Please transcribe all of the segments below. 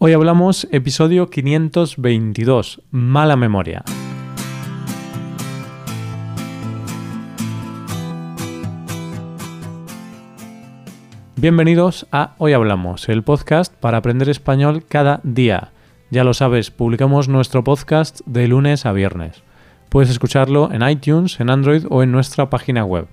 Hoy hablamos episodio 522, mala memoria. Bienvenidos a Hoy Hablamos, el podcast para aprender español cada día. Ya lo sabes, publicamos nuestro podcast de lunes a viernes. Puedes escucharlo en iTunes, en Android o en nuestra página web.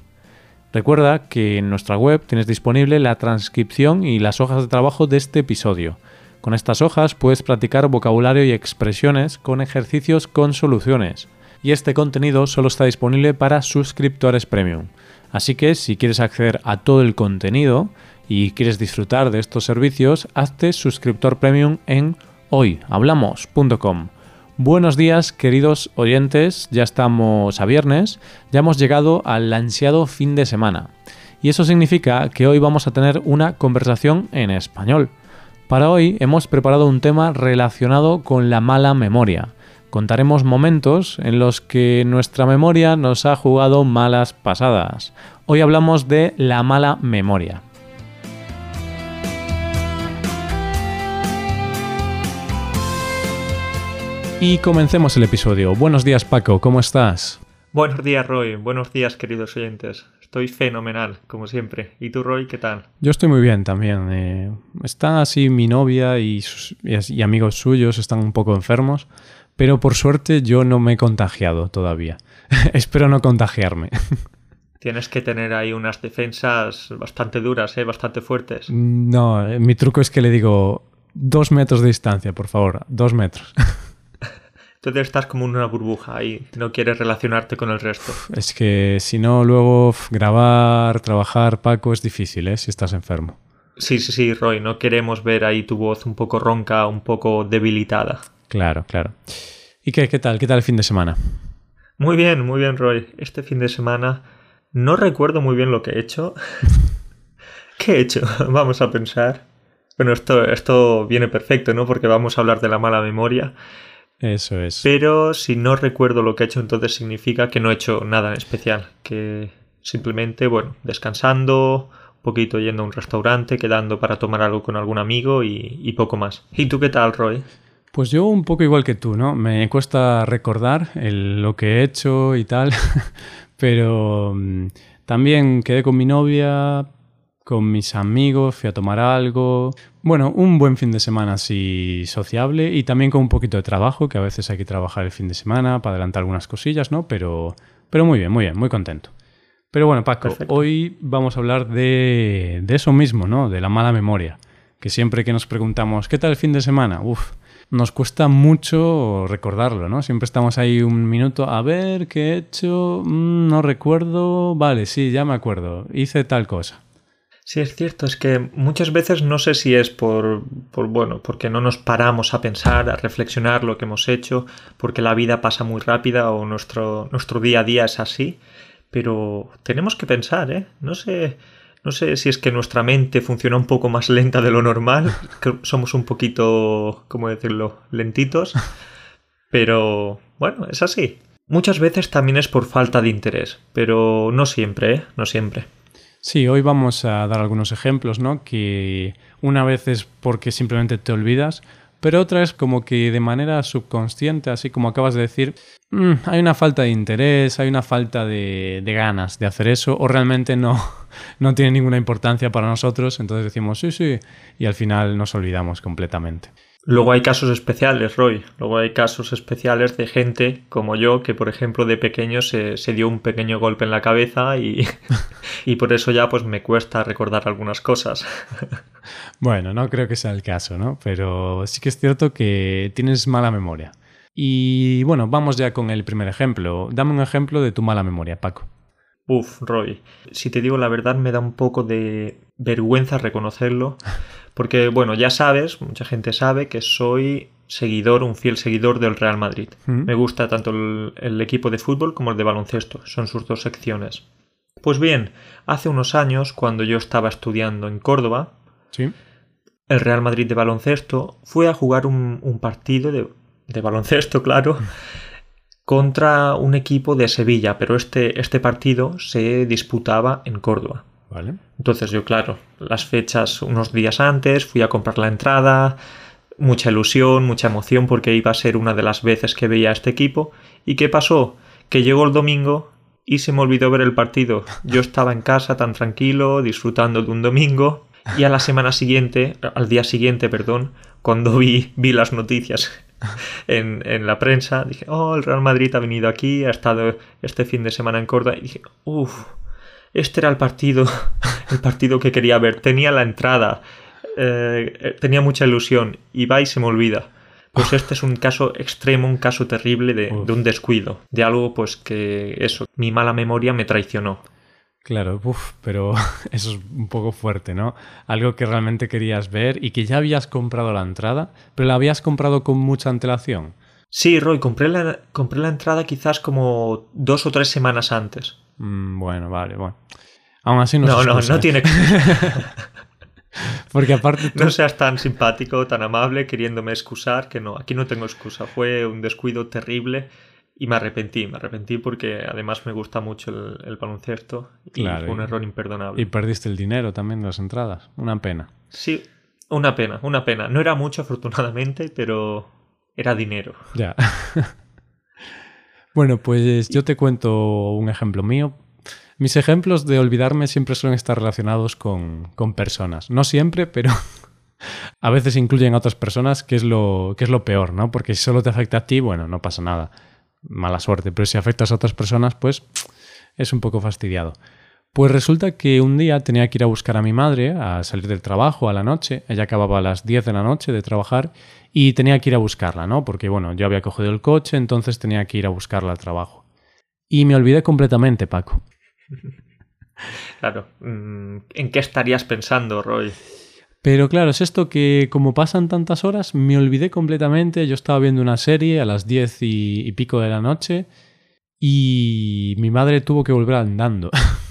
Recuerda que en nuestra web tienes disponible la transcripción y las hojas de trabajo de este episodio. Con estas hojas puedes practicar vocabulario y expresiones con ejercicios con soluciones. Y este contenido solo está disponible para suscriptores premium. Así que si quieres acceder a todo el contenido y quieres disfrutar de estos servicios, hazte suscriptor premium en hoyhablamos.com. Buenos días queridos oyentes, ya estamos a viernes, ya hemos llegado al ansiado fin de semana. Y eso significa que hoy vamos a tener una conversación en español. Para hoy hemos preparado un tema relacionado con la mala memoria. Contaremos momentos en los que nuestra memoria nos ha jugado malas pasadas. Hoy hablamos de la mala memoria. Y comencemos el episodio. Buenos días Paco, ¿cómo estás? Buenos días Roy, buenos días queridos oyentes. Estoy fenomenal, como siempre. ¿Y tú Roy, qué tal? Yo estoy muy bien también. Eh, está así mi novia y, y amigos suyos están un poco enfermos, pero por suerte yo no me he contagiado todavía. Espero no contagiarme. Tienes que tener ahí unas defensas bastante duras, ¿eh? bastante fuertes. No, eh, mi truco es que le digo dos metros de distancia, por favor, dos metros. Entonces estás como en una burbuja y no quieres relacionarte con el resto. Es que si no, luego grabar, trabajar, Paco, es difícil, ¿eh? Si estás enfermo. Sí, sí, sí, Roy, no queremos ver ahí tu voz un poco ronca, un poco debilitada. Claro, claro. ¿Y qué, qué tal? ¿Qué tal el fin de semana? Muy bien, muy bien, Roy. Este fin de semana no recuerdo muy bien lo que he hecho. ¿Qué he hecho? Vamos a pensar. Bueno, esto, esto viene perfecto, ¿no? Porque vamos a hablar de la mala memoria. Eso es. Pero si no recuerdo lo que he hecho, entonces significa que no he hecho nada en especial. Que simplemente, bueno, descansando, un poquito yendo a un restaurante, quedando para tomar algo con algún amigo y, poco más. ¿Y tú qué tal, Roy? Pues yo un poco igual que tú, ¿no? Me cuesta recordar lo que he hecho y tal, pero mm, también quedé con mi novia, con mis amigos, fui a tomar algo. Bueno, un buen fin de semana así sociable y también con un poquito de trabajo, que a veces hay que trabajar el fin de semana para adelantar algunas cosillas, ¿no? Pero, pero muy bien, muy bien, muy contento. Pero bueno, Paco, hoy vamos a hablar de, de eso mismo, ¿no? De la mala memoria. Que siempre que nos preguntamos, ¿qué tal el fin de semana? Uf, nos cuesta mucho recordarlo, ¿no? Siempre estamos ahí un minuto, a ver, ¿qué he hecho? Mm, no recuerdo. Vale, sí, ya me acuerdo. Hice tal cosa. Sí, es cierto, es que muchas veces no sé si es por, por, bueno, porque no nos paramos a pensar, a reflexionar lo que hemos hecho, porque la vida pasa muy rápida o nuestro, nuestro día a día es así, pero tenemos que pensar, ¿eh? No sé, no sé si es que nuestra mente funciona un poco más lenta de lo normal, que somos un poquito, ¿cómo decirlo?, lentitos, pero bueno, es así. Muchas veces también es por falta de interés, pero no siempre, ¿eh? No siempre. Sí, hoy vamos a dar algunos ejemplos, ¿no? Que una vez es porque simplemente te olvidas, pero otra es como que de manera subconsciente, así como acabas de decir, mm, hay una falta de interés, hay una falta de, de, ganas de hacer eso, o realmente no, no tiene ninguna importancia para nosotros, entonces decimos sí, sí, y al final nos olvidamos completamente. Luego hay casos especiales, Roy. Luego hay casos especiales de gente como yo que, por ejemplo, de pequeño se, dio un pequeño golpe en la cabeza y, y, por eso ya pues me cuesta recordar algunas cosas. Bueno, no creo que sea el caso, ¿no? Pero sí que es cierto que tienes mala memoria. Y bueno, vamos ya con el primer ejemplo. Dame un ejemplo de tu mala memoria, Paco. Uf, Roy. Si te digo la verdad, me da un poco de vergüenza reconocerlo. Porque, bueno, ya sabes, mucha gente sabe que soy seguidor, un fiel seguidor del Real Madrid. Mm. Me gusta tanto el, equipo de fútbol como el de baloncesto. Son sus dos secciones. Pues bien, hace unos años, cuando yo estaba estudiando en Córdoba, el Real Madrid de baloncesto fue a jugar un, partido de, de, baloncesto, claro, contra un equipo de Sevilla, pero este, este partido se disputaba en Córdoba. Entonces yo, claro, las fechas unos días antes, fui a comprar la entrada, mucha ilusión, mucha emoción porque iba a ser una de las veces que veía a este equipo. ¿Y qué pasó? Que llegó el domingo y se me olvidó ver el partido. Yo estaba en casa tan tranquilo, disfrutando de un domingo y a la semana siguiente, al día siguiente, perdón, cuando vi, vi las noticias en, en, la prensa, dije, oh, el Real Madrid ha venido aquí, ha estado este fin de semana en Córdoba y dije, uff, este era el partido, el partido que quería ver. Tenía la entrada, eh, tenía mucha ilusión y va y se me olvida. Pues este es un caso extremo, un caso terrible de, de, un descuido, de algo pues que eso, mi mala memoria me traicionó. Claro, uf, pero eso es un poco fuerte, ¿no? Algo que realmente querías ver y que ya habías comprado la entrada, pero la habías comprado con mucha antelación. Sí, Roy, compré la, compré la entrada quizás como dos o tres semanas antes. Mm, bueno, vale, bueno. Aún así no No, no, no tiene Porque aparte tú... No seas tan simpático, tan amable, queriéndome excusar, que no, aquí no tengo excusa. Fue un descuido terrible y me arrepentí, me arrepentí porque además me gusta mucho el, el baloncesto y Claro, fue un error imperdonable. Y perdiste el dinero también de las entradas. Una pena. Sí, una pena, una pena. No era mucho afortunadamente, pero era dinero. Ya. bueno, pues yo te cuento un ejemplo mío. Mis ejemplos de olvidarme siempre suelen estar relacionados con, con personas. No siempre, pero a veces incluyen a otras personas, que es, lo, que es lo peor, ¿no? Porque si solo te afecta a ti, bueno, no pasa nada. Mala suerte. Pero si afectas a otras personas, pues es un poco fastidiado. Pues resulta que un día tenía que ir a buscar a mi madre a salir del trabajo a la noche. Ella acababa a las 10 de la noche de trabajar y tenía que ir a buscarla, ¿no? Porque, bueno, yo había cogido el coche, entonces tenía que ir a buscarla al trabajo. Y me olvidé completamente, Paco. Claro. mm, ¿En qué estarías pensando, Roy? Pero claro, es esto que como pasan tantas horas, me olvidé completamente. Yo estaba viendo una serie a las 10 y, y pico de la noche y mi madre tuvo que volver andando.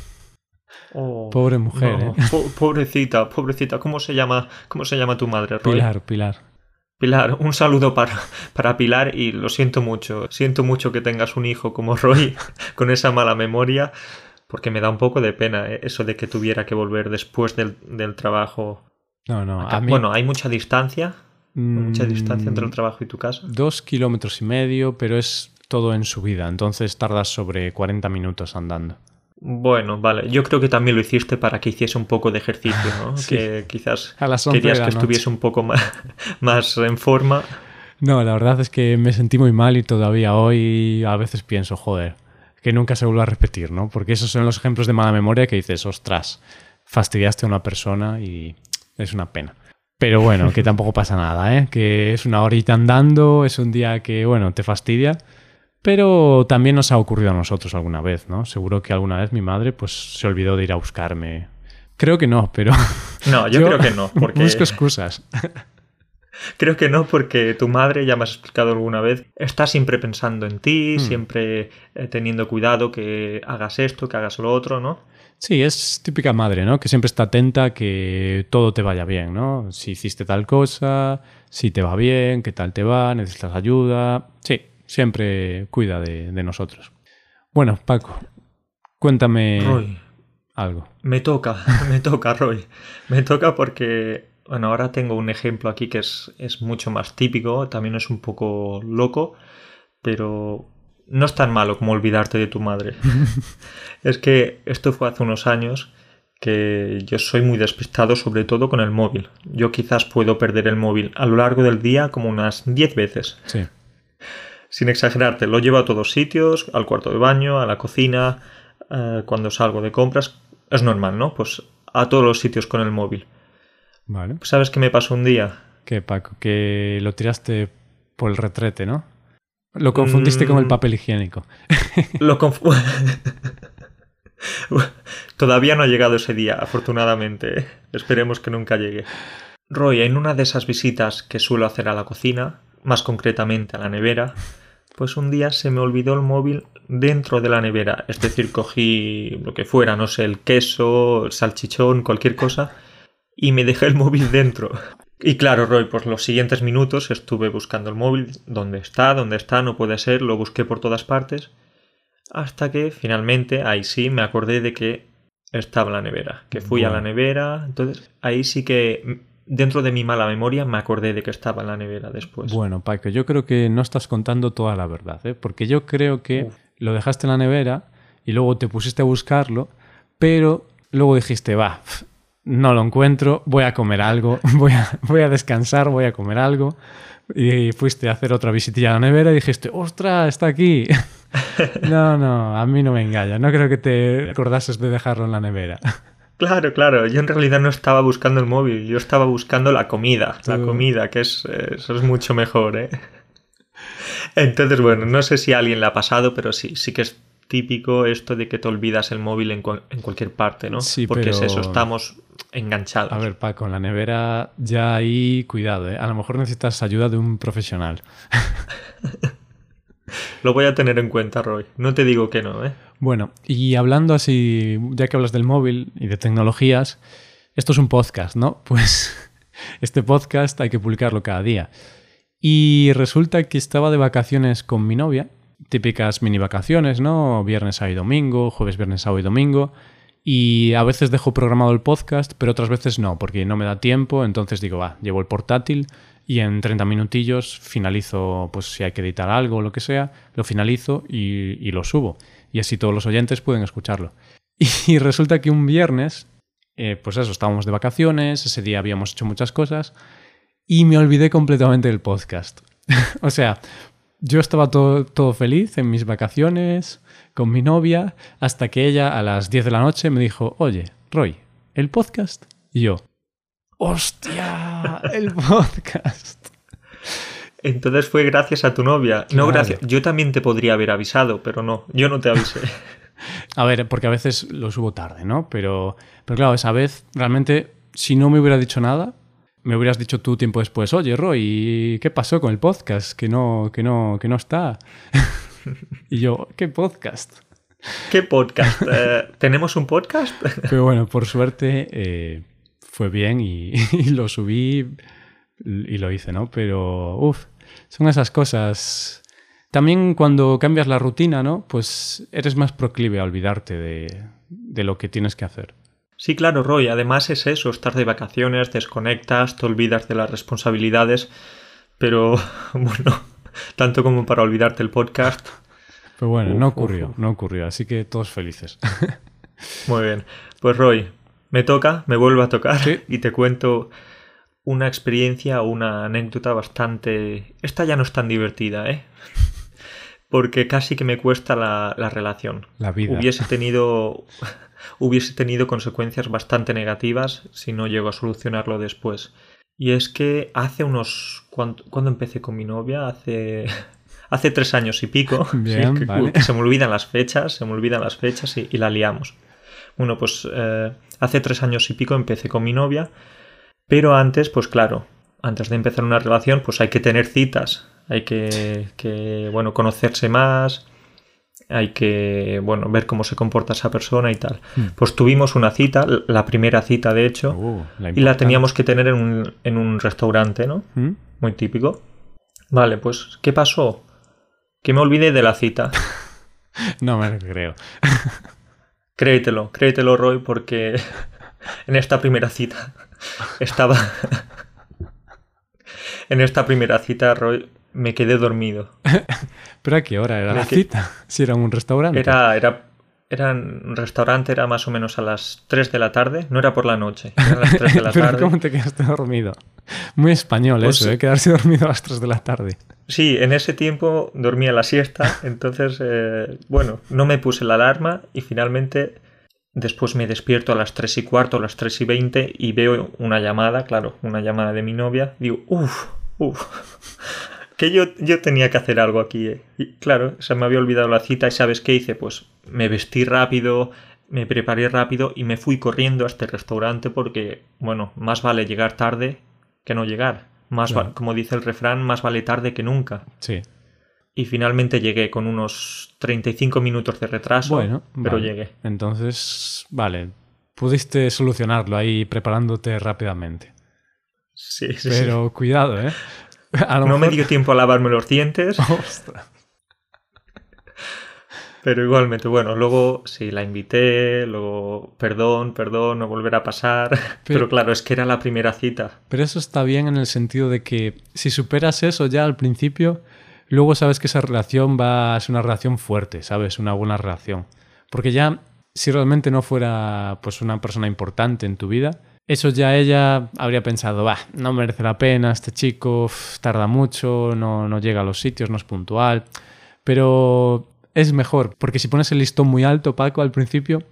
Oh, Pobre mujer, no, ¿eh? po- Pobrecita, pobrecita. ¿Cómo se llama, cómo se llama tu madre, Roy? Pilar, Pilar. Pilar, un saludo para, para Pilar y lo siento mucho. Siento mucho que tengas un hijo como Roy con esa mala memoria, porque me da un poco de pena eh, eso de que tuviera que volver después del, del trabajo. No, no, a mí... Bueno, hay mucha distancia, mucha mm, distancia entre el trabajo y tu casa. Dos kilómetros y medio, pero es todo en subida, entonces tardas sobre 40 minutos andando. Bueno, vale. Yo creo que también lo hiciste para que hiciese un poco de ejercicio, ¿no? Sí. Que quizás A las 11 querías que estuviese un poco más, más en forma. No, la verdad es que me sentí muy mal y todavía hoy a veces pienso, joder, que nunca se vuelva a repetir, ¿no? Porque esos son los ejemplos de mala memoria que dices, ostras, fastidiaste a una persona y es una pena. Pero bueno, que tampoco pasa nada, ¿eh? Que es una horita andando, es un día que, bueno, te fastidia, pero también nos ha ocurrido a nosotros alguna vez, ¿no? Seguro que alguna vez mi madre pues se olvidó de ir a buscarme. Creo que no, pero No, yo, creo que no, porque busco excusas. creo que no, porque tu madre, ya me has explicado alguna vez, está siempre pensando en ti, Hmm. siempre eh, teniendo cuidado que hagas esto, que hagas lo otro, ¿no? Sí, es típica madre, ¿no? Que siempre está atenta a que todo te vaya bien, ¿no? Si hiciste tal cosa, si te va bien, qué tal te va, necesitas ayuda. Sí, siempre cuida de, de nosotros. Bueno, Paco, cuéntame Roy, algo. me toca, me toca, Roy. Me toca porque, bueno, ahora tengo un ejemplo aquí que es, es mucho más típico, también es un poco loco, pero no es tan malo como olvidarte de tu madre. es que esto fue hace unos años que yo soy muy despistado, sobre todo con el móvil. Yo quizás puedo perder el móvil a lo largo del día como unas 10 veces. Sí. Sin exagerarte, lo llevo a todos sitios, al cuarto de baño, a la cocina, eh, cuando salgo de compras. Es normal, ¿no? Pues a todos los sitios con el móvil. Vale. ¿Sabes qué me pasó un día? ¿Qué, Paco? Que lo tiraste por el retrete, ¿no? Lo confundiste con el Mm. papel higiénico. Lo Todavía no ha llegado ese día, afortunadamente. Esperemos que nunca llegue. Roy, en una de esas visitas que suelo hacer a la cocina, más concretamente a la nevera, pues un día se me olvidó el móvil dentro de la nevera. Es decir, cogí lo que fuera, no sé, el queso, el salchichón, cualquier cosa, y me dejé el móvil dentro. Y claro, Roy, pues los siguientes minutos estuve buscando el móvil, dónde está, dónde está, no puede ser, lo busqué por todas partes, hasta que finalmente, ahí sí, me acordé de que estaba en la nevera, que fui a la nevera, entonces ahí sí que dentro de mi mala memoria me acordé de que estaba en la nevera después. Bueno, Paco, yo creo que no estás contando toda la verdad, ¿eh? porque yo creo que Uf. lo dejaste en la nevera y luego te pusiste a buscarlo, pero luego dijiste, va, no lo encuentro, voy a comer algo, voy a, voy a descansar, voy a comer algo. Y fuiste a hacer otra visitilla a la nevera y dijiste, ostras, está aquí. no, no, a mí no me engaña, no creo que te acordases de dejarlo en la nevera. Claro, claro, yo en realidad no estaba buscando el móvil, yo estaba buscando la comida, la Tú- comida, que es, eh, eso es mucho mejor, ¿eh? Entonces, bueno, no sé si a alguien le ha pasado, pero sí, sí que es típico esto de que te olvidas el móvil en, cual- en cualquier parte, ¿no? Sí, Porque es eso, estamos enganchados. A ver, Paco, en la nevera ya ahí, cuidado, ¿eh? a lo mejor necesitas ayuda de un profesional. Lo voy a tener en cuenta, Roy. No te digo que no, ¿eh? Bueno, y hablando así, ya que hablas del móvil y de tecnologías, esto es un podcast, ¿no? Pues este podcast hay que publicarlo cada día. Y resulta que estaba de vacaciones con mi novia, típicas mini vacaciones, ¿no? Viernes, sábado y domingo, jueves, viernes, sábado y domingo. Y a veces dejo programado el podcast, pero otras veces no, porque no me da tiempo. Entonces digo, va, llevo el portátil y en 30 minutillos finalizo, pues si hay que editar algo o lo que sea, lo finalizo y, lo subo. Y así todos los oyentes pueden escucharlo. Y resulta que un viernes, eh, pues eso, estábamos de vacaciones, ese día habíamos hecho muchas cosas y me olvidé completamente del podcast. o sea, yo estaba todo, todo feliz en mis vacaciones con mi novia hasta que ella a las 10 de la noche me dijo, oye, Roy, ¿el podcast? Y yo, ¡hostia! ¡El podcast! Entonces fue gracias a tu novia. Claro. No gracias. Yo también te podría haber avisado, pero no, yo no te avisé. A ver, porque a veces lo subo tarde, ¿no? Pero, pero claro, esa vez realmente, si no me hubiera dicho nada, me hubieras dicho tú tiempo después, oye, Roy, ¿qué pasó con el podcast? Que no, que no, que no está. y yo, ¿qué podcast? ¿Qué podcast? Eh, ¿Tenemos un podcast? Pero bueno, por suerte eh, fue bien y, y lo subí y lo hice, ¿no? Pero, uff, son esas cosas. También cuando cambias la rutina, ¿no? Pues eres más proclive a olvidarte de, de lo que tienes que hacer. Sí, claro, Roy. Además es eso, estar de vacaciones, desconectas, te olvidas de las responsabilidades, pero bueno, tanto como para olvidarte el podcast. Pero bueno, Uf, no ocurrió, uf. no ocurrió, así que todos felices. Muy bien. Pues Roy, me toca, me vuelvo a tocar Sí. y te cuento una experiencia o una anécdota bastante... Esta ya no es tan divertida, ¿eh? Porque casi que me cuesta la, la relación. La vida. Hubiese tenido, hubiese tenido consecuencias bastante negativas si no llego a solucionarlo después. Y es que hace unos... ¿Cuándo, cuándo empecé con mi novia? Hace... Hace tres años y pico. Bien, que, vale. que se me olvidan las fechas, se me olvidan las fechas y, y la liamos. Bueno, pues eh, hace tres años y pico empecé con mi novia, pero antes, pues claro, antes de empezar una relación, pues hay que tener citas, hay que, que, bueno, conocerse más, hay que, bueno, ver cómo se comporta esa persona y tal. Hmm. Pues tuvimos una cita, la primera cita de hecho, Uh, la y la teníamos que tener en un, en un restaurante, ¿no? ¿Mm? Muy típico. Vale, pues, ¿qué pasó? Que me olvidé de la cita. No me lo creo. Créetelo, créetelo, Roy, porque en esta primera cita estaba. en esta primera cita, Roy, me quedé dormido. ¿Pero a qué hora era Me la que- cita? Si era un restaurante. Era, era, era un restaurante, era más o menos a las 3 de la tarde, no era por la noche, era a las 3 de la tarde. ¿cómo te quedaste dormido? Muy español Pues- eso, ¿eh? Quedarse dormido a las 3 de la tarde. Sí, en ese tiempo dormía la siesta, entonces, eh, bueno, no me puse la alarma y finalmente después me despierto a las 3 y cuarto, a las 3 y 20 y veo una llamada, claro, una llamada de mi novia. Digo, uff, uff, que yo, yo tenía que hacer algo aquí. eh. Y claro, se me había olvidado la cita y ¿sabes qué hice? Pues me vestí rápido, me preparé rápido y me fui corriendo a este restaurante porque, bueno, más vale llegar tarde que no llegar. Más va- como dice el refrán, más vale tarde que nunca. Sí. Y finalmente llegué con unos 35 minutos de retraso, Bueno, pero vale. llegué. Entonces, vale. Pudiste solucionarlo ahí preparándote rápidamente. Sí, sí, sí. Pero cuidado, ¿eh? A lo No me dio tiempo a lavarme los dientes. Ostras. Pero igualmente, bueno, luego sí, la invité, luego, perdón, perdón, no volverá a pasar. Pero, claro, es que era la primera cita. Pero eso está bien en el sentido de que si superas eso ya al principio, luego sabes que esa relación va a ser una relación fuerte, ¿sabes? Una buena relación. Porque ya, si realmente no fuera pues una persona importante en tu vida, eso ya ella habría pensado, va, no merece la pena, este chico tarda mucho, no, no llega a los sitios, no es puntual. Pero es mejor, porque si pones el listón muy alto, Paco, al principio,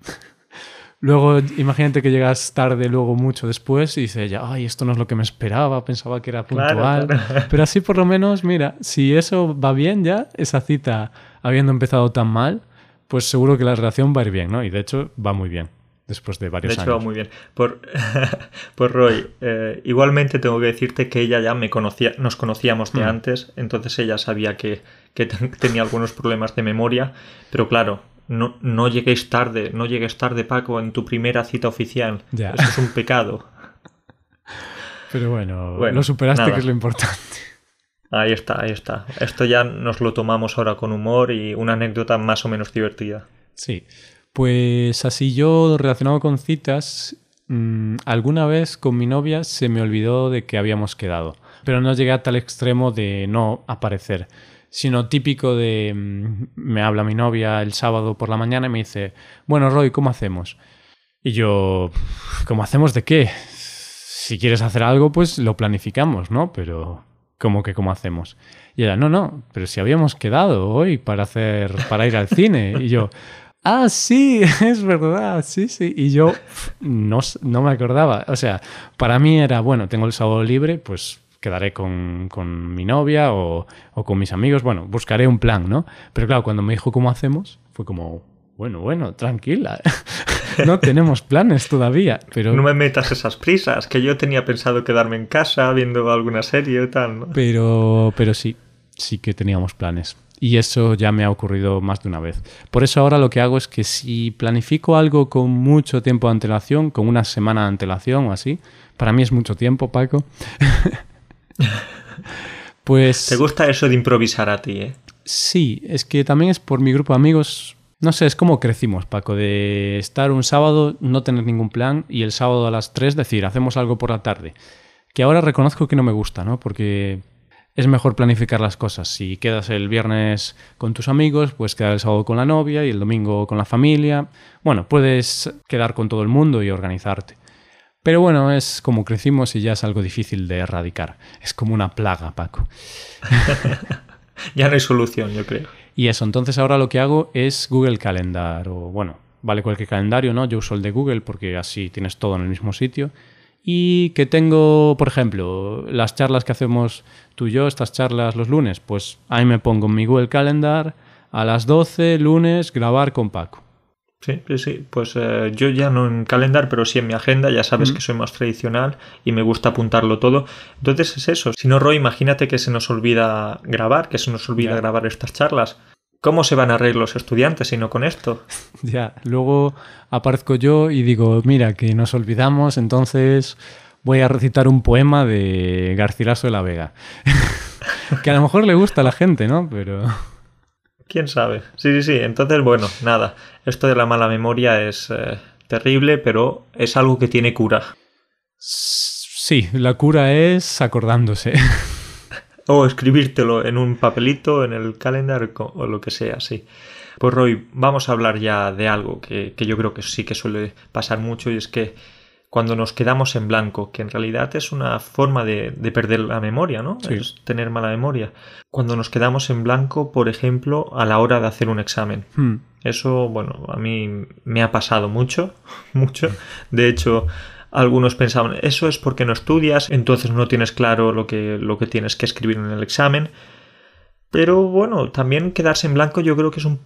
luego imagínate que llegas tarde, luego mucho después, y dice ella, ay, esto no es lo que me esperaba, pensaba que era puntual. Pero así por lo menos, mira, si eso va bien ya, esa cita habiendo empezado tan mal, pues seguro que la relación va a ir bien, ¿no? Y de hecho va muy bien después de varios años. De hecho, muy bien. Por, por Roy, eh, igualmente tengo que decirte que ella ya me conocía, nos conocíamos de hmm. antes, entonces ella sabía que, que tenía algunos problemas de memoria, pero claro, no, no lleguéis tarde, no llegues tarde, Paco, en tu primera cita oficial. Eso es un pecado. Pero bueno, lo superaste, que es lo importante. Ahí está, ahí está. Esto ya nos lo tomamos ahora con humor y una anécdota más o menos divertida. Sí. Pues así yo relacionado con citas, mm, alguna vez con mi novia se me olvidó de que habíamos quedado, pero no llegué a tal extremo de no aparecer, sino típico de mm, me habla mi novia el sábado por la mañana y me dice, bueno Roy, ¿cómo hacemos? Y yo, ¿cómo hacemos de qué? Si quieres hacer algo, pues lo planificamos, ¿no? Pero ¿cómo que cómo hacemos? Y ella, no, no, pero si habíamos quedado hoy para hacer, para ir al cine. Y yo, ah, sí, es verdad, sí, sí. Y yo no, no me acordaba. O sea, para mí era, bueno, tengo el sábado libre, pues quedaré con, con mi novia o, o, con mis amigos. Bueno, buscaré un plan, ¿no? Pero claro, cuando me dijo cómo hacemos, fue como, bueno, bueno, tranquila. no tenemos planes todavía, pero... No me metas esas prisas, que yo tenía pensado quedarme en casa viendo alguna serie o tal, ¿no? Pero, pero sí, sí que teníamos planes. Y eso ya me ha ocurrido más de una vez. Por eso ahora lo que hago es que si planifico algo con mucho tiempo de antelación, con una semana de antelación o así, para mí es mucho tiempo, Paco. pues... ¿Te gusta eso de improvisar a ti, eh? Sí, es que también es por mi grupo de amigos. No sé, es como crecimos, Paco, de estar un sábado, no tener ningún plan y el sábado a las 3 decir, hacemos algo por la tarde. Que ahora reconozco que no me gusta, ¿no? Porque es mejor planificar las cosas. Si quedas el viernes con tus amigos, puedes quedar el sábado con la novia y el domingo con la familia. Bueno, puedes quedar con todo el mundo y organizarte. Pero bueno, es como crecimos y ya es algo difícil de erradicar. Es como una plaga, Paco. ya no hay solución, yo creo. Y eso, entonces ahora lo que hago es Google Calendar o bueno, vale cualquier calendario, ¿no? Yo uso el de Google porque así tienes todo en el mismo sitio y que tengo, por ejemplo, las charlas que hacemos tú y yo, estas charlas los lunes, pues ahí me pongo en mi Google Calendar a las 12 lunes grabar con Paco. Sí, sí, sí. Pues eh, yo ya no en calendar, pero sí en mi agenda. Ya sabes que soy más tradicional y me gusta apuntarlo todo. Entonces es eso. Si no, Roy, imagínate que se nos olvida grabar, que se nos olvida grabar estas charlas. ¿Cómo se van a reír los estudiantes si no con esto? ya, luego aparezco yo y digo, mira, que nos olvidamos, entonces voy a recitar un poema de Garcilaso de la Vega. que a lo mejor le gusta a la gente, ¿no? Pero... ¿Quién sabe? Sí, sí, sí. Entonces, bueno, nada. Esto de la mala memoria es eh, terrible, pero es algo que tiene cura. Sí, la cura es acordándose. O escribírtelo en un papelito, en el calendar o lo que sea, sí. Pues Roy, vamos a hablar ya de algo que, yo creo que sí que suele pasar mucho y es que cuando nos quedamos en blanco, que en realidad es una forma de, perder la memoria, ¿no? Es tener mala memoria. Cuando nos quedamos en blanco, por ejemplo, a la hora de hacer un examen. Hmm. Eso, bueno, a mí me ha pasado mucho, mucho. De hecho, algunos pensaban, eso es porque no estudias, entonces no tienes claro lo que, lo que tienes que escribir en el examen. Pero bueno, también quedarse en blanco yo creo que es un,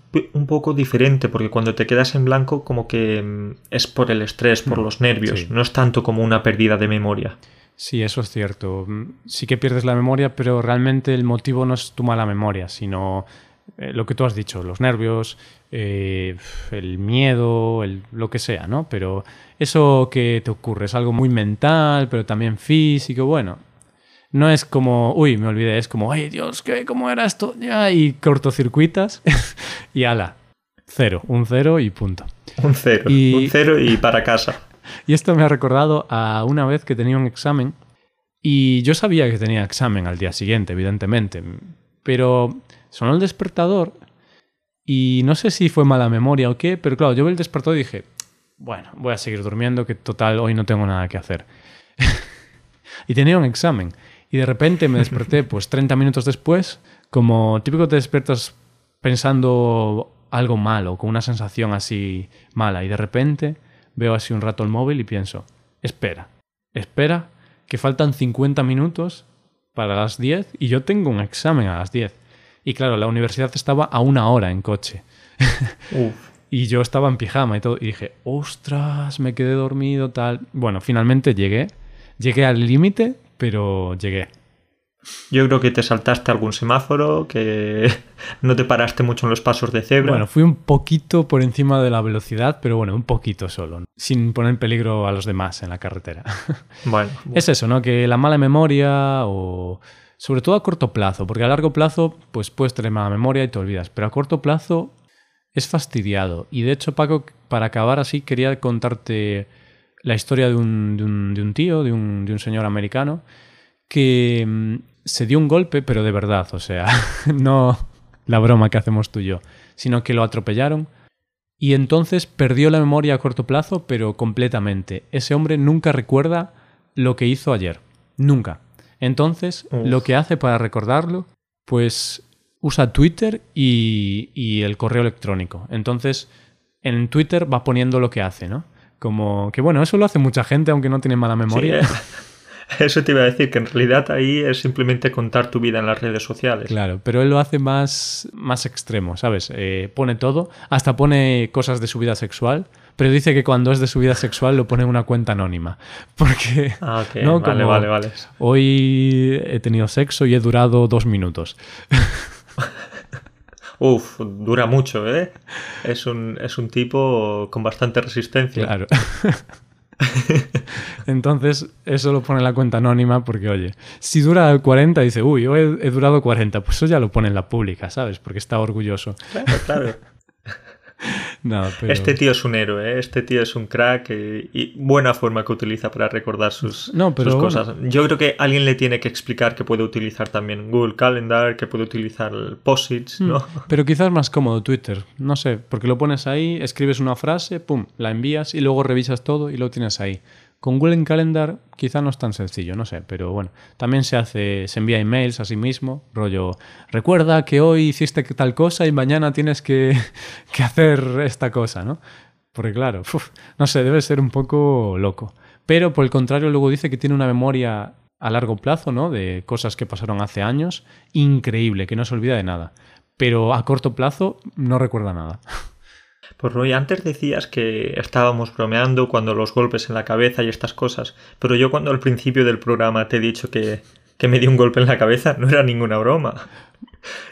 poco diferente, porque cuando te quedas en blanco como que mm, es por el estrés, por mm, los nervios, no es tanto como una pérdida de memoria. Sí, eso es cierto. Mm, sí que pierdes la memoria, pero realmente el motivo no es tu mala memoria, sino eh, lo que tú has dicho, los nervios, eh, el miedo, el, lo que sea, ¿no? Pero eso que te ocurre es algo muy mental, pero también físico, bueno. No es como, uy, me olvidé, es como, ay Dios, ¿qué, ¿cómo era esto? Ya, y cortocircuitas y ala. Cero, un cero y punto. Un cero, Y- un cero y para casa. Y esto me ha recordado a una vez que tenía un examen y yo sabía que tenía examen al día siguiente, evidentemente, pero sonó el despertador y no sé si fue mala memoria o qué, pero claro, yo vi el despertador y dije, bueno, voy a seguir durmiendo, que total, hoy no tengo nada que hacer. y tenía un examen y de repente me desperté pues 30 minutos después, como típico te despiertas pensando algo malo, con una sensación así mala y de repente veo así un rato el móvil y pienso, espera, espera, que faltan 50 minutos para las 10 y yo tengo un examen a las 10. Y claro, la universidad estaba a una hora en coche. Uf. Y yo estaba en pijama y todo. Y dije, ostras, me quedé dormido, tal. Bueno, finalmente llegué. Llegué al límite, pero llegué. Yo creo que te saltaste algún semáforo, que no te paraste mucho en los pasos de cebra. Bueno, fui un poquito por encima de la velocidad, pero bueno, un poquito solo. Sin poner en peligro a los demás en la carretera. bueno, Es eso, ¿no? Que la mala memoria o... Sobre todo a corto plazo, porque a largo plazo pues puedes tener mala memoria y te olvidas, pero a corto plazo es fastidiado. Y de hecho, Paco, para acabar así, quería contarte la historia de un, de un, de un tío, de un, de un señor americano, que mm, se dio un golpe, pero de verdad, o sea, no la broma que hacemos tú y yo, sino que lo atropellaron y entonces perdió la memoria a corto plazo, pero completamente. Ese hombre nunca recuerda lo que hizo ayer, nunca. Entonces, Uf. lo que hace para recordarlo, pues usa Twitter y, y el correo electrónico. Entonces, en Twitter va poniendo lo que hace, ¿no? Como que bueno, eso lo hace mucha gente, aunque no tiene mala memoria. eh. Eso te iba a decir, que en realidad ahí es simplemente contar tu vida en las redes sociales. Claro, pero él lo hace más, más extremo, ¿sabes? Eh, pone todo, hasta pone cosas de su vida sexual, pero dice que cuando es de su vida sexual lo pone en una cuenta anónima. Porque Ah, ok, No, vale, como- vale, vale. hoy he tenido sexo y he durado dos minutos. Uf, dura mucho, ¿eh? Es un, es un tipo con bastante resistencia. Claro. Entonces, eso lo pone en la cuenta anónima porque, oye, si dura 40, dice, uy, hoy he, he durado 40, pues eso ya lo pone en la pública, ¿sabes? Porque está orgulloso. Claro, claro. Pero... Este tío es un héroe, ¿eh? este tío es un crack eh, y buena forma que utiliza para recordar sus, No, pero sus bueno. cosas. Yo creo que alguien le tiene que explicar que puede utilizar también Google Calendar, que puede utilizar el POSITs, ¿no? Mm, Pero quizás más cómodo Twitter, no sé, porque lo pones ahí, escribes una frase, pum, la envías y luego revisas todo y lo tienes ahí. Con Google Calendar quizá no es tan sencillo, no sé, pero bueno, también se hace, se envía emails a sí mismo, rollo, recuerda que hoy hiciste tal cosa y mañana tienes que, que hacer esta cosa, ¿no? Porque claro, uf, no sé, debe ser un poco loco. Pero por el contrario, luego dice que tiene una memoria a largo plazo, ¿no? De cosas que pasaron hace años, increíble, que no se olvida de nada. Pero a corto plazo no recuerda nada. Pues Roy, antes decías que estábamos bromeando cuando los golpes en la cabeza y estas cosas, pero yo cuando al principio del programa te he dicho que, que me dio un golpe en la cabeza, no era ninguna broma.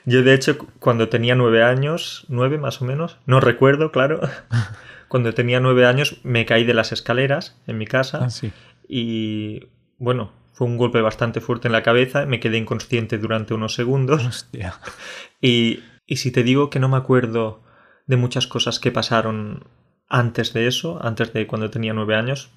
Yo de hecho cuando tenía nueve años, nueve más o menos, no recuerdo, claro, cuando tenía nueve años me caí de las escaleras en mi casa Ah, sí. y bueno, fue un golpe bastante fuerte en la cabeza, me quedé inconsciente durante unos segundos Hostia. y, y si te digo que no me acuerdo de muchas cosas que pasaron antes de eso, antes de cuando tenía nueve años,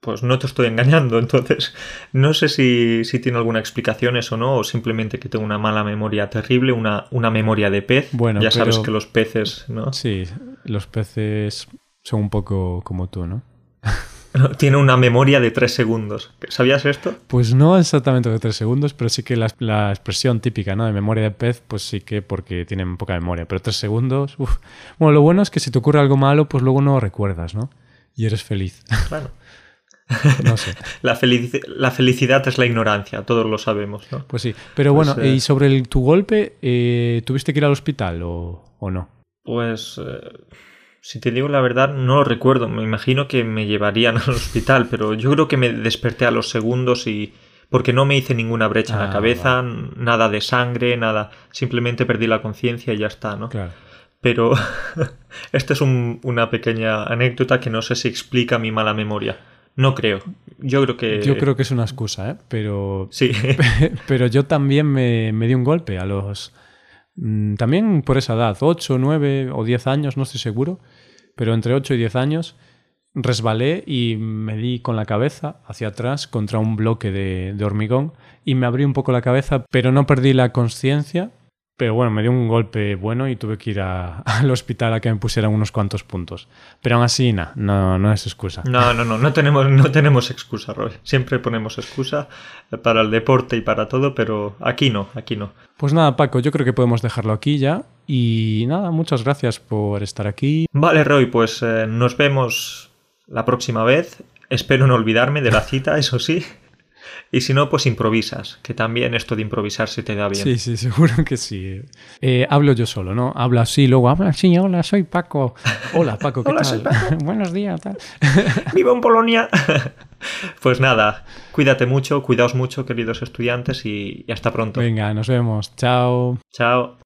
pues no te estoy engañando. Entonces, no sé si, si tiene alguna explicación eso o no, o simplemente que tengo una mala memoria terrible, una, una memoria de pez. Bueno, ya sabes que los peces, ¿no? Sí, los peces son un poco como tú, ¿no? Tiene una memoria de tres segundos. ¿Sabías esto? Pues no exactamente de tres segundos, pero sí que la, la expresión típica, ¿no? De memoria de pez, pues sí que porque tienen poca memoria. Pero tres segundos. Bueno, lo bueno es que si te ocurre algo malo, pues luego no recuerdas, ¿no? Y eres feliz. Claro. no sé. La, felici- la felicidad es la ignorancia, todos lo sabemos, ¿no? Pues sí. Pero bueno, Pues, eh, y sobre el- tu golpe, eh, ¿tuviste que ir al hospital o, o no? Pues, eh, si te digo la verdad, no lo recuerdo. Me imagino que me llevarían al hospital, pero yo creo que me desperté a los segundos y... Porque no me hice ninguna brecha en Ah, la cabeza, nada de sangre, nada. Simplemente perdí la conciencia y ya está, ¿no? Claro. Pero esta es un- una pequeña anécdota que no sé si explica mi mala memoria. No creo. Yo creo que... Yo creo que es una excusa, ¿eh? Pero, Sí. pero yo también me, me di un golpe a los, también por esa edad, 8, 9 o 10 años, no estoy seguro, pero entre 8 y 10 años, resbalé y me di con la cabeza hacia atrás contra un bloque de, de hormigón y me abrí un poco la cabeza, pero no perdí la conciencia pero bueno, me dio un golpe bueno y tuve que ir al hospital a que me pusieran unos cuantos puntos. Pero aún así, no, no es excusa. No, no, no, no tenemos, no tenemos excusa, Roy. Siempre ponemos excusa para el deporte y para todo, pero aquí no, aquí no. Pues nada, Paco, yo creo que podemos dejarlo aquí ya. Y nada, muchas gracias por estar aquí. Vale, Roy, pues eh, nos vemos la próxima vez. Espero no olvidarme de la cita, eso sí. Y si no, pues improvisas, que también esto de improvisar se te da bien. Sí, sí, seguro que sí. Eh, hablo yo solo, ¿no? Hablo así, luego hablo así, hola, soy Paco. Hola, Paco, ¿qué Hola, tal? Paco. Buenos días, tal. ¡Viva en Polonia! pues nada, cuídate mucho, cuidaos mucho, queridos estudiantes, y, y hasta pronto. Venga, nos vemos. Chao. Chao.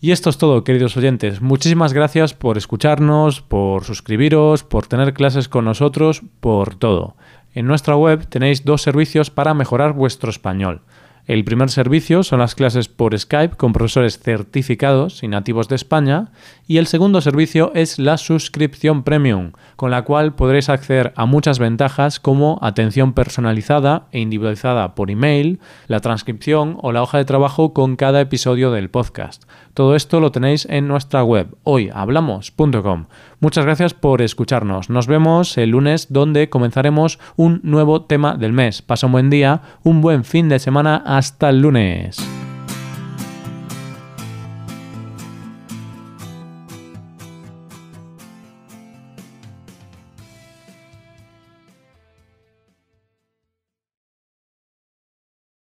Y esto es todo, queridos oyentes. Muchísimas gracias por escucharnos, por suscribiros, por tener clases con nosotros, por todo. En nuestra web tenéis dos servicios para mejorar vuestro español. El primer servicio son las clases por Skype con profesores certificados y nativos de España y el segundo servicio es la suscripción premium, con la cual podréis acceder a muchas ventajas como atención personalizada e individualizada por email, la transcripción o la hoja de trabajo con cada episodio del podcast. Todo esto lo tenéis en nuestra web hoyhablamos.com. Muchas gracias por escucharnos. Nos vemos el lunes donde comenzaremos un nuevo tema del mes. Pasa un buen día, un buen fin de semana. Hasta el lunes.